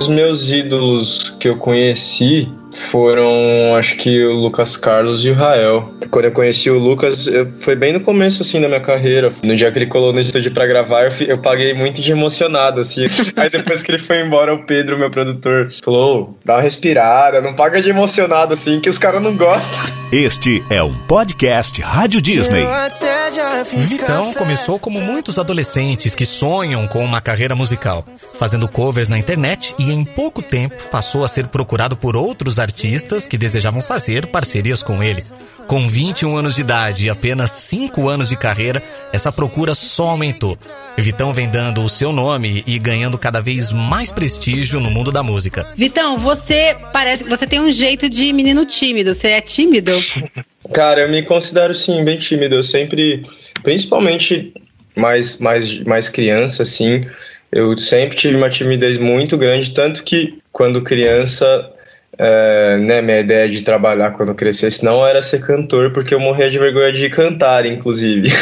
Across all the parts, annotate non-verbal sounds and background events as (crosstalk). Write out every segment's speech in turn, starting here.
Os meus ídolos que eu conheci foram, acho que o Lucas Carlos e o Rael. Quando eu conheci o Lucas, eu, foi bem no começo, assim, da minha carreira. No dia que ele colou no estúdio pra gravar, eu, eu paguei muito de emocionado, assim. (laughs) Aí depois que ele foi embora, o Pedro, meu produtor, falou, dá uma respirada, não paga de emocionado, assim, que os caras não gostam. Este é um podcast Rádio Disney. Vitão começou como muitos adolescentes que sonham com uma carreira musical, fazendo covers na internet e em pouco tempo passou a ser procurado por outros artistas que desejavam fazer parcerias com ele. Com 21 anos de idade e apenas 5 anos de carreira, essa procura só aumentou. Vitão vem dando o seu nome e ganhando cada vez mais prestígio no mundo da música. Vitão, você parece você tem um jeito de menino tímido. Você é tímido? (laughs) Cara, eu me considero sim bem tímido. Eu sempre, principalmente mais mais mais criança assim, eu sempre tive uma timidez muito grande, tanto que quando criança é, né, minha ideia de trabalhar quando eu crescesse não era ser cantor, porque eu morria de vergonha de cantar, inclusive. (laughs)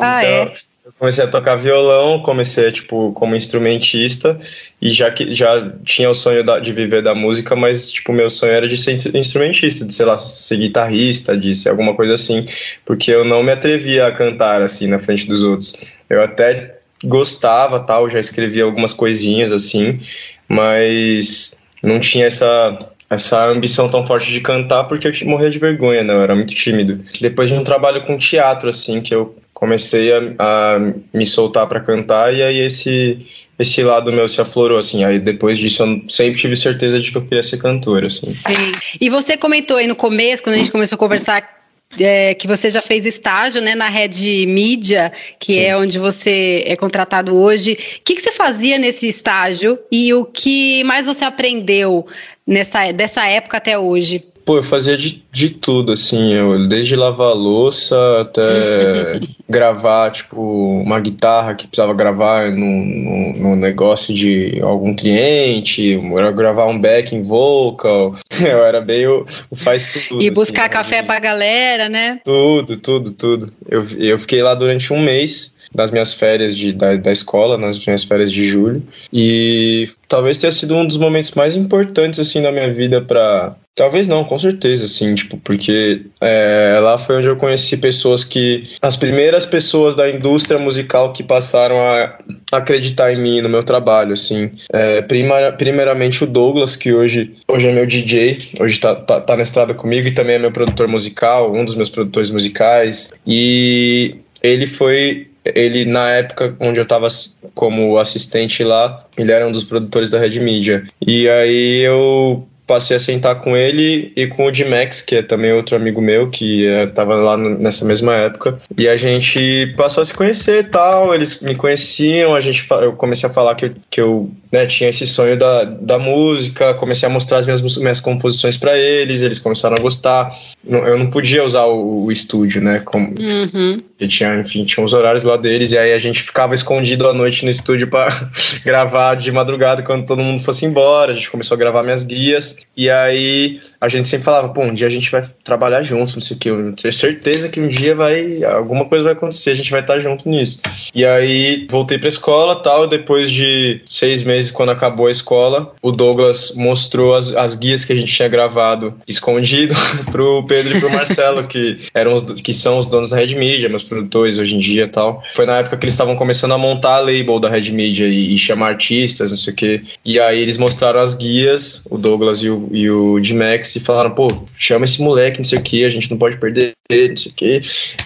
Ah, então, é? eu comecei a tocar violão, comecei tipo como instrumentista e já que já tinha o sonho da, de viver da música, mas tipo meu sonho era de ser instrumentista, de sei lá, ser guitarrista, de ser alguma coisa assim, porque eu não me atrevia a cantar assim na frente dos outros. Eu até gostava, tal, já escrevia algumas coisinhas assim, mas não tinha essa essa ambição tão forte de cantar porque eu morria de vergonha, né? Eu era muito tímido. Depois de um trabalho com teatro, assim, que eu comecei a, a me soltar para cantar e aí esse esse lado meu se aflorou, assim. Aí depois disso eu sempre tive certeza de que eu queria ser cantor, assim. Sim. E você comentou aí no começo, quando a gente começou a conversar, é, que você já fez estágio né, na Rede Mídia, que Sim. é onde você é contratado hoje. O que, que você fazia nesse estágio e o que mais você aprendeu nessa, dessa época até hoje? Pô, eu fazia de, de tudo, assim, eu, desde lavar louça até (laughs) gravar, tipo, uma guitarra que precisava gravar no, no, negócio de algum cliente, gravar um backing vocal, (laughs) eu era bem o, o faz tudo. E buscar assim, café pra galera, né? Tudo, tudo, tudo. Eu, eu fiquei lá durante um mês, das minhas férias de, da, da escola, nas minhas férias de julho. E talvez tenha sido um dos momentos mais importantes, assim, na minha vida para Talvez não, com certeza, assim, tipo, porque é, lá foi onde eu conheci pessoas que. As primeiras pessoas da indústria musical que passaram a acreditar em mim, no meu trabalho, assim. É, primeiramente o Douglas, que hoje, hoje é meu DJ, hoje tá, tá, tá na estrada comigo e também é meu produtor musical, um dos meus produtores musicais. E ele foi ele na época onde eu estava como assistente lá, ele era um dos produtores da Red Media. E aí eu passei a sentar com ele e com o D-Max, que é também outro amigo meu, que estava é, lá nessa mesma época. E a gente passou a se conhecer e tal, eles me conheciam, a gente, eu comecei a falar que, que eu né, tinha esse sonho da, da música, comecei a mostrar as minhas, minhas composições para eles, eles começaram a gostar. Eu não podia usar o, o estúdio, né? Como, uhum. tinha, enfim, tinha os horários lá deles, e aí a gente ficava escondido à noite no estúdio para (laughs) gravar de madrugada quando todo mundo fosse embora. A gente começou a gravar minhas guias, e aí a gente sempre falava, pô, um dia a gente vai trabalhar juntos, não sei o que, eu tenho certeza que um dia vai, alguma coisa vai acontecer, a gente vai estar junto nisso. E aí voltei pra escola tal, depois de seis meses, quando acabou a escola, o Douglas mostrou as, as guias que a gente tinha gravado escondido (laughs) pro Pedro e pro Marcelo, que eram os, que são os donos da Red Media, meus produtores hoje em dia tal. Foi na época que eles estavam começando a montar a label da Red Media e, e chamar artistas, não sei o que. E aí eles mostraram as guias, o Douglas e o, e o D-Max, e falaram, pô, chama esse moleque, não sei o que, a gente não pode perder não sei o que.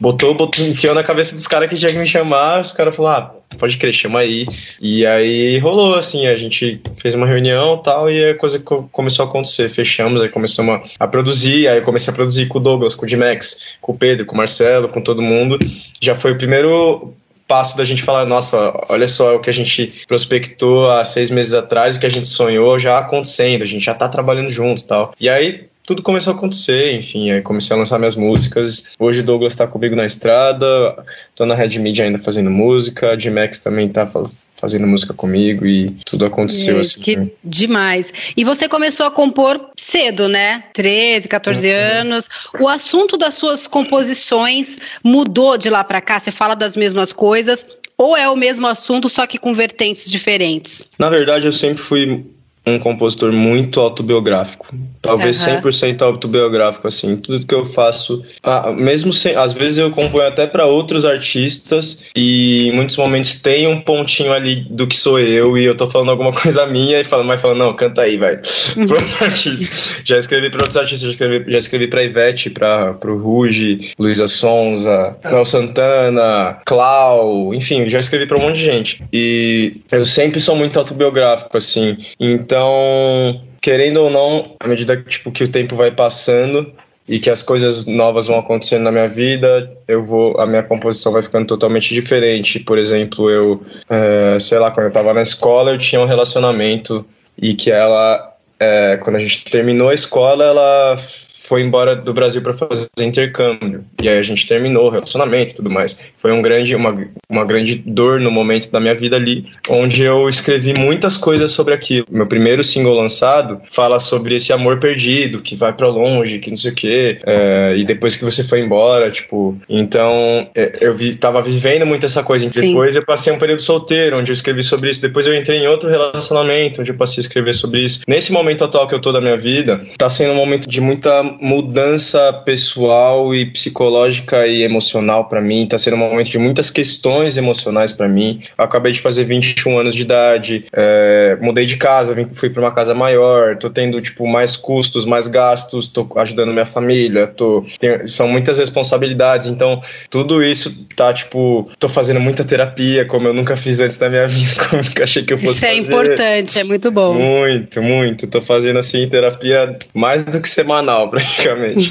Botou, botou, enfiou na cabeça dos caras que tinha que me chamar, os caras falaram, ah, pode crer, chama aí. E aí rolou, assim, a gente fez uma reunião tal, e a coisa começou a acontecer. Fechamos, aí começamos a, a produzir, aí eu comecei a produzir com o Douglas, com o D-Max, com o Pedro, com o Marcelo, com todo mundo. Já foi o primeiro passo da gente falar, nossa, olha só o que a gente prospectou há seis meses atrás, o que a gente sonhou já acontecendo, a gente já tá trabalhando junto tal. E aí tudo começou a acontecer, enfim, aí comecei a lançar minhas músicas. Hoje Douglas tá comigo na estrada, tô na Red Media ainda fazendo música, a G-Max também tá fazendo música comigo e tudo aconteceu é, assim. Que né? demais. E você começou a compor cedo, né? 13, 14 uhum. anos. O assunto das suas composições mudou de lá para cá? Você fala das mesmas coisas? Ou é o mesmo assunto, só que com vertentes diferentes? Na verdade, eu sempre fui um compositor muito autobiográfico. Talvez uhum. 100% autobiográfico, assim. Tudo que eu faço. Ah, mesmo sem. Às vezes eu componho até para outros artistas e em muitos momentos tem um pontinho ali do que sou eu e eu tô falando alguma (laughs) coisa minha e falando, mas falando, não, canta aí, vai. Uhum. Outro artista. Já escrevi para outros artistas, já escrevi, já escrevi pra Ivete, pra, pro Ruge, Luísa Sonza, Mel Santana, Clau, enfim, já escrevi pra um monte de gente. E eu sempre sou muito autobiográfico, assim. Então então, querendo ou não, à medida que, tipo, que o tempo vai passando e que as coisas novas vão acontecendo na minha vida, eu vou, a minha composição vai ficando totalmente diferente. Por exemplo, eu, é, sei lá, quando eu estava na escola, eu tinha um relacionamento e que ela, é, quando a gente terminou a escola, ela foi embora do Brasil para fazer intercâmbio. E aí a gente terminou o relacionamento e tudo mais. Foi um grande, uma, uma grande dor no momento da minha vida ali, onde eu escrevi muitas coisas sobre aquilo. Meu primeiro single lançado fala sobre esse amor perdido, que vai para longe, que não sei o quê, é, e depois que você foi embora, tipo. Então, é, eu vi, tava vivendo muito essa coisa. Sim. Depois eu passei um período solteiro, onde eu escrevi sobre isso. Depois eu entrei em outro relacionamento, onde eu passei a escrever sobre isso. Nesse momento atual que eu tô da minha vida, tá sendo um momento de muita mudança pessoal e psicológica e emocional para mim. Tá sendo um momento de muitas questões emocionais para mim. Eu acabei de fazer 21 anos de idade, é, mudei de casa, vim, fui para uma casa maior, tô tendo tipo mais custos, mais gastos, tô ajudando minha família, tô tenho, são muitas responsabilidades. Então tudo isso tá tipo, tô fazendo muita terapia, como eu nunca fiz antes da minha (laughs) vida, como eu nunca achei que eu fosse. Isso é fazer. importante, é muito bom. Muito, muito. Tô fazendo assim terapia mais do que semanal pra praticamente.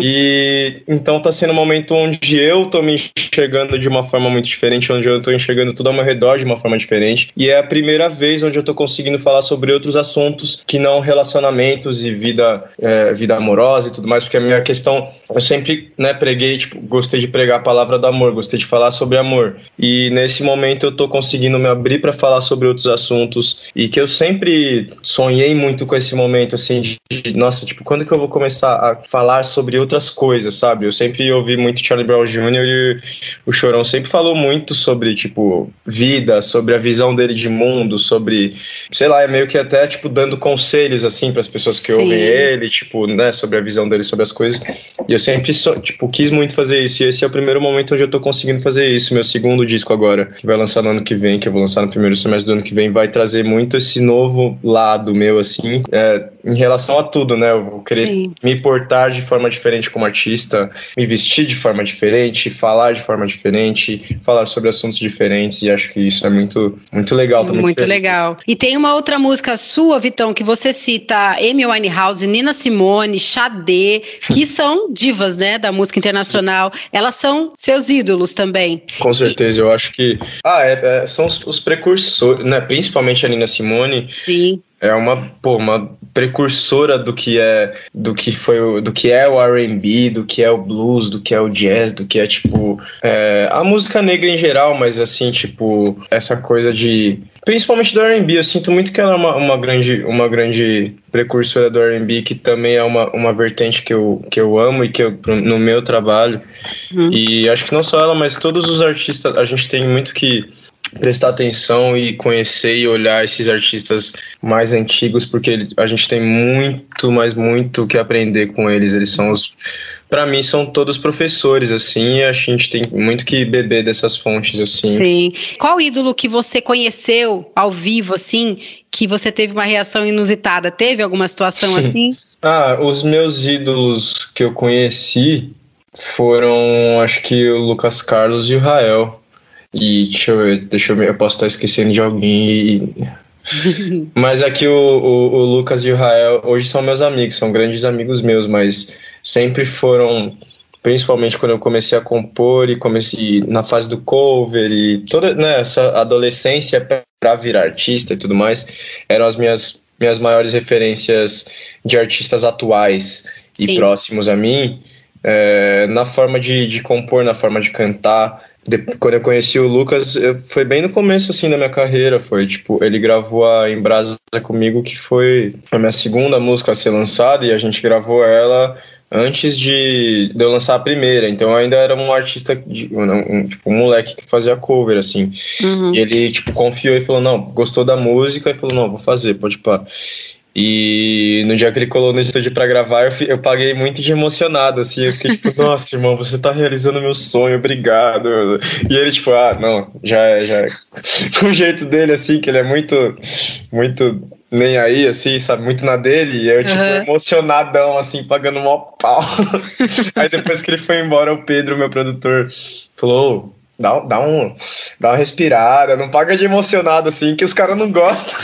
e então tá sendo um momento onde eu tô me enxergando de uma forma muito diferente, onde eu tô enxergando tudo ao meu redor de uma forma diferente. E é a primeira vez onde eu tô conseguindo falar sobre outros assuntos que não relacionamentos e vida, é, vida amorosa e tudo mais, porque a minha questão, eu sempre né, preguei, tipo, gostei de pregar a palavra do amor, gostei de falar sobre amor. E nesse momento eu tô conseguindo me abrir para falar sobre outros assuntos e que eu sempre sonhei muito com esse momento, assim, de, de nossa, tipo, quando que eu vou começar a falar sobre outras coisas, sabe? Eu sempre ouvi muito Charlie Brown Jr. e o Chorão sempre falou muito sobre, tipo, vida, sobre a visão dele de mundo, sobre, sei lá, é meio que até, tipo, dando conselhos, assim, para as pessoas que Sim. ouvem ele, tipo, né, sobre a visão dele sobre as coisas. E eu sempre, tipo, quis muito fazer isso. E esse é o primeiro momento onde eu tô conseguindo fazer isso. Meu segundo disco agora, que vai lançar no ano que vem, que eu vou lançar no primeiro semestre do ano que vem, vai trazer muito esse novo lado meu, assim, é, em relação a tudo, né? Eu vou querer Sim. me portar de forma diferente como artista, me vestir de forma diferente, falar de forma diferente, falar sobre assuntos diferentes e acho que isso é muito, muito legal também. Muito legal. E tem uma outra música sua, Vitão, que você cita Amy Winehouse, Nina Simone, Xadê, que (laughs) são divas, né, da música internacional. Elas são seus ídolos também. Com certeza, eu acho que ah, é, é, são os, os precursores, né, principalmente a Nina Simone. Sim é uma, pô, uma precursora do que é do que foi do que é o R&B, do que é o blues, do que é o jazz, do que é tipo é, a música negra em geral, mas assim tipo essa coisa de principalmente do R&B, eu sinto muito que ela é uma, uma grande uma grande precursora do R&B que também é uma, uma vertente que eu, que eu amo e que eu no meu trabalho uhum. e acho que não só ela, mas todos os artistas a gente tem muito que prestar atenção e conhecer e olhar esses artistas mais antigos, porque a gente tem muito, mas muito que aprender com eles. Eles são os. Para mim, são todos professores, assim, e a gente tem muito que beber dessas fontes, assim. Sim. Qual ídolo que você conheceu ao vivo, assim, que você teve uma reação inusitada? Teve alguma situação assim? (laughs) ah, os meus ídolos que eu conheci foram, acho que o Lucas Carlos e o Rael. E deixa eu ver, deixa eu ver, eu posso estar esquecendo de alguém. E... (laughs) mas aqui o, o, o, Lucas e o Rael hoje são meus amigos, são grandes amigos meus, mas sempre foram, principalmente quando eu comecei a compor e comecei na fase do cover e toda né, essa adolescência para virar artista e tudo mais, eram as minhas, minhas maiores referências de artistas atuais Sim. e próximos a mim, é, na forma de, de compor, na forma de cantar quando eu conheci o Lucas, foi bem no começo, assim, da minha carreira. Foi, tipo, ele gravou a Embrasa comigo, que foi a minha segunda música a ser lançada, e a gente gravou ela antes de, de eu lançar a primeira. Então eu ainda era um artista, de, um, tipo, um moleque que fazia cover, assim. Uhum. E ele, tipo, confiou e falou, não, gostou da música e falou, não, vou fazer, pode pá. E no dia que ele colou no estúdio para gravar, eu, eu, paguei muito de emocionado, assim. Eu fiquei tipo, (laughs) nossa, irmão, você tá realizando meu sonho, obrigado. E ele, tipo, ah, não, já é, já é. (laughs) O jeito dele, assim, que ele é muito, muito nem aí, assim, sabe, muito na dele. E eu, tipo, uhum. emocionadão, assim, pagando mó pau. (laughs) aí depois que ele foi embora, o Pedro, meu produtor, falou: Dá, dá, um, dá uma respirada, não paga de emocionado assim, que os caras não gostam.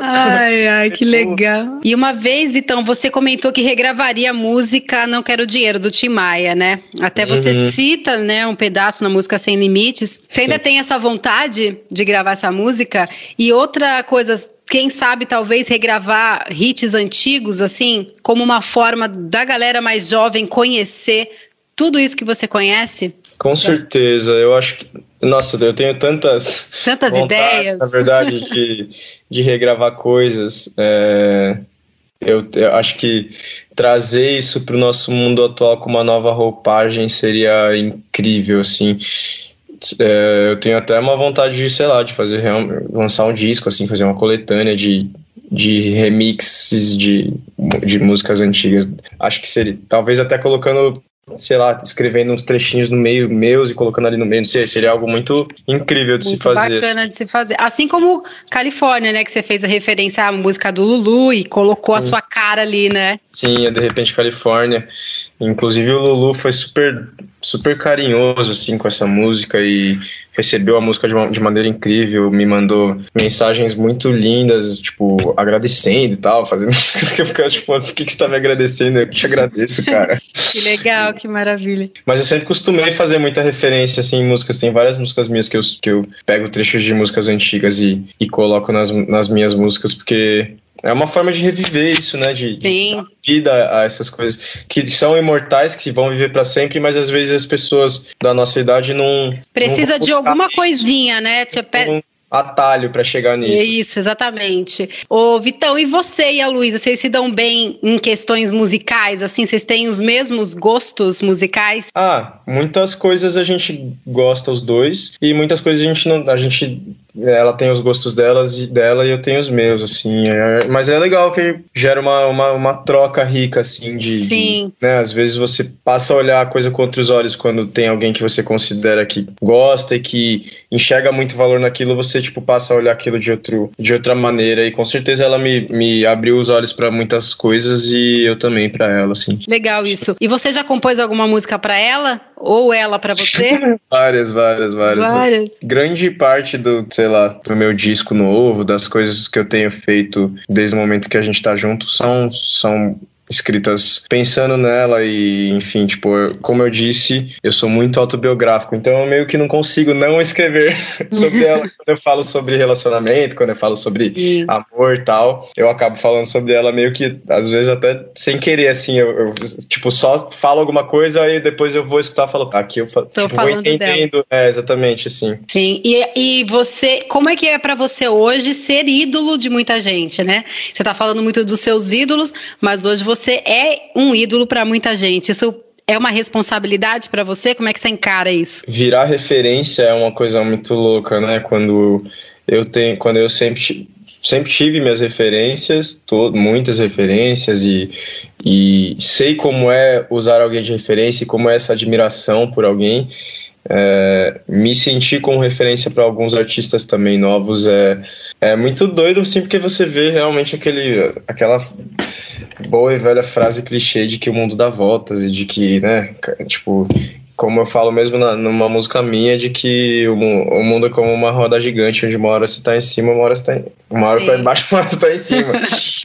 Ai, ai, que (laughs) legal. E uma vez, Vitão, você comentou que regravaria a música Não Quero Dinheiro, do Tim Maia, né? Até você uhum. cita, né, um pedaço na música Sem Limites. Você ainda Sim. tem essa vontade de gravar essa música? E outra coisa, quem sabe talvez regravar hits antigos, assim, como uma forma da galera mais jovem conhecer tudo isso que você conhece? Com certeza, eu acho que. Nossa, eu tenho tantas. Tantas vontades, ideias. Na verdade, de, (laughs) de regravar coisas. É, eu, eu acho que trazer isso para o nosso mundo atual com uma nova roupagem seria incrível, assim. É, eu tenho até uma vontade de, sei lá, de fazer lançar um disco, assim, fazer uma coletânea de, de remixes de, de músicas antigas. Acho que seria, talvez até colocando sei lá, escrevendo uns trechinhos no meio meus e colocando ali no meio, não sei, seria algo muito incrível de muito se fazer. bacana de se fazer. Assim como Califórnia, né, que você fez a referência à música do Lulu e colocou a sua cara ali, né? Sim, é de repente Califórnia. Inclusive o Lulu foi super super carinhoso assim com essa música e recebeu a música de, uma, de maneira incrível, me mandou mensagens muito lindas, tipo, agradecendo e tal, fazendo (laughs) músicas que eu ficava, tipo, por que, que você tá me agradecendo? Eu te agradeço, cara. (laughs) que legal, que maravilha. Mas eu sempre costumei fazer muita referência, assim, em músicas. Tem várias músicas minhas que eu, que eu pego trechos de músicas antigas e, e coloco nas, nas minhas músicas, porque é uma forma de reviver isso, né? De, Sim. de vida a essas coisas que são imortais, que vão viver para sempre, mas às vezes as pessoas da nossa idade não. Precisa não de alguma coisinha, né? Um atalho para chegar nisso. Isso, exatamente. Ô, Vitão, e você e a Luísa, vocês se dão bem em questões musicais? Assim, vocês têm os mesmos gostos musicais? Ah, muitas coisas a gente gosta os dois e muitas coisas a gente não. A gente ela tem os gostos delas e dela e eu tenho os meus, assim. É, mas é legal que gera uma, uma, uma troca rica, assim, de, Sim. De, né, às vezes você passa a olhar a coisa com outros olhos quando tem alguém que você considera que gosta e que enxerga muito valor naquilo, você, tipo, passa a olhar aquilo de, outro, de outra maneira. E com certeza ela me, me abriu os olhos para muitas coisas e eu também para ela, assim. Legal isso. E você já compôs alguma música para ela? Ou ela para você? (laughs) várias, várias, várias. Várias. Grande parte do, sei lá, do meu disco novo, das coisas que eu tenho feito desde o momento que a gente tá junto, são, são escritas pensando nela e, enfim, tipo, como eu disse, eu sou muito autobiográfico, então eu meio que não consigo não escrever (laughs) sobre ela (laughs) quando eu falo sobre relacionamento, quando eu falo sobre Sim. amor e tal, eu acabo falando sobre ela meio que, às vezes até sem querer, assim, eu, eu tipo, só falo alguma coisa e depois eu vou escutar e falo, ah, aqui eu falo, Tô tipo, vou entendendo, é, exatamente, assim. Sim, e, e você, como é que é para você hoje ser ídolo de muita gente, né? Você tá falando muito dos seus ídolos, mas hoje você você é um ídolo para muita gente. Isso é uma responsabilidade para você? Como é que você encara isso? Virar referência é uma coisa muito louca, né? Quando eu tenho, quando eu sempre sempre tive minhas referências, muitas referências e, e sei como é usar alguém de referência e como é essa admiração por alguém. É, me sentir como referência para alguns artistas também novos é, é muito doido, sim, porque você vê realmente aquele, aquela boa e velha frase clichê de que o mundo dá voltas e de que, né, tipo, como eu falo mesmo na, numa música minha, de que o, o, mundo é como uma roda gigante, onde uma hora você tá em cima, uma hora você tá, em, uma hora você tá embaixo, (laughs) uma hora você tá em cima.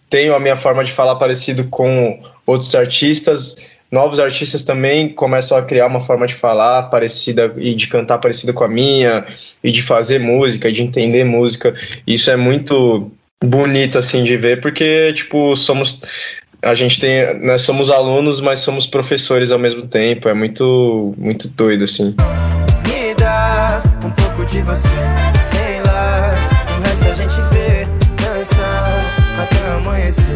Tenho a minha forma de falar parecido com outros artistas, novos artistas também começam a criar uma forma de falar parecida e de cantar parecida com a minha e de fazer música e de entender música. Isso é muito bonito assim de ver porque tipo somos a gente tem nós somos alunos mas somos professores ao mesmo tempo é muito muito doido assim. Me dá um pouco de você sei lá o resto a gente vê dança até amanhecer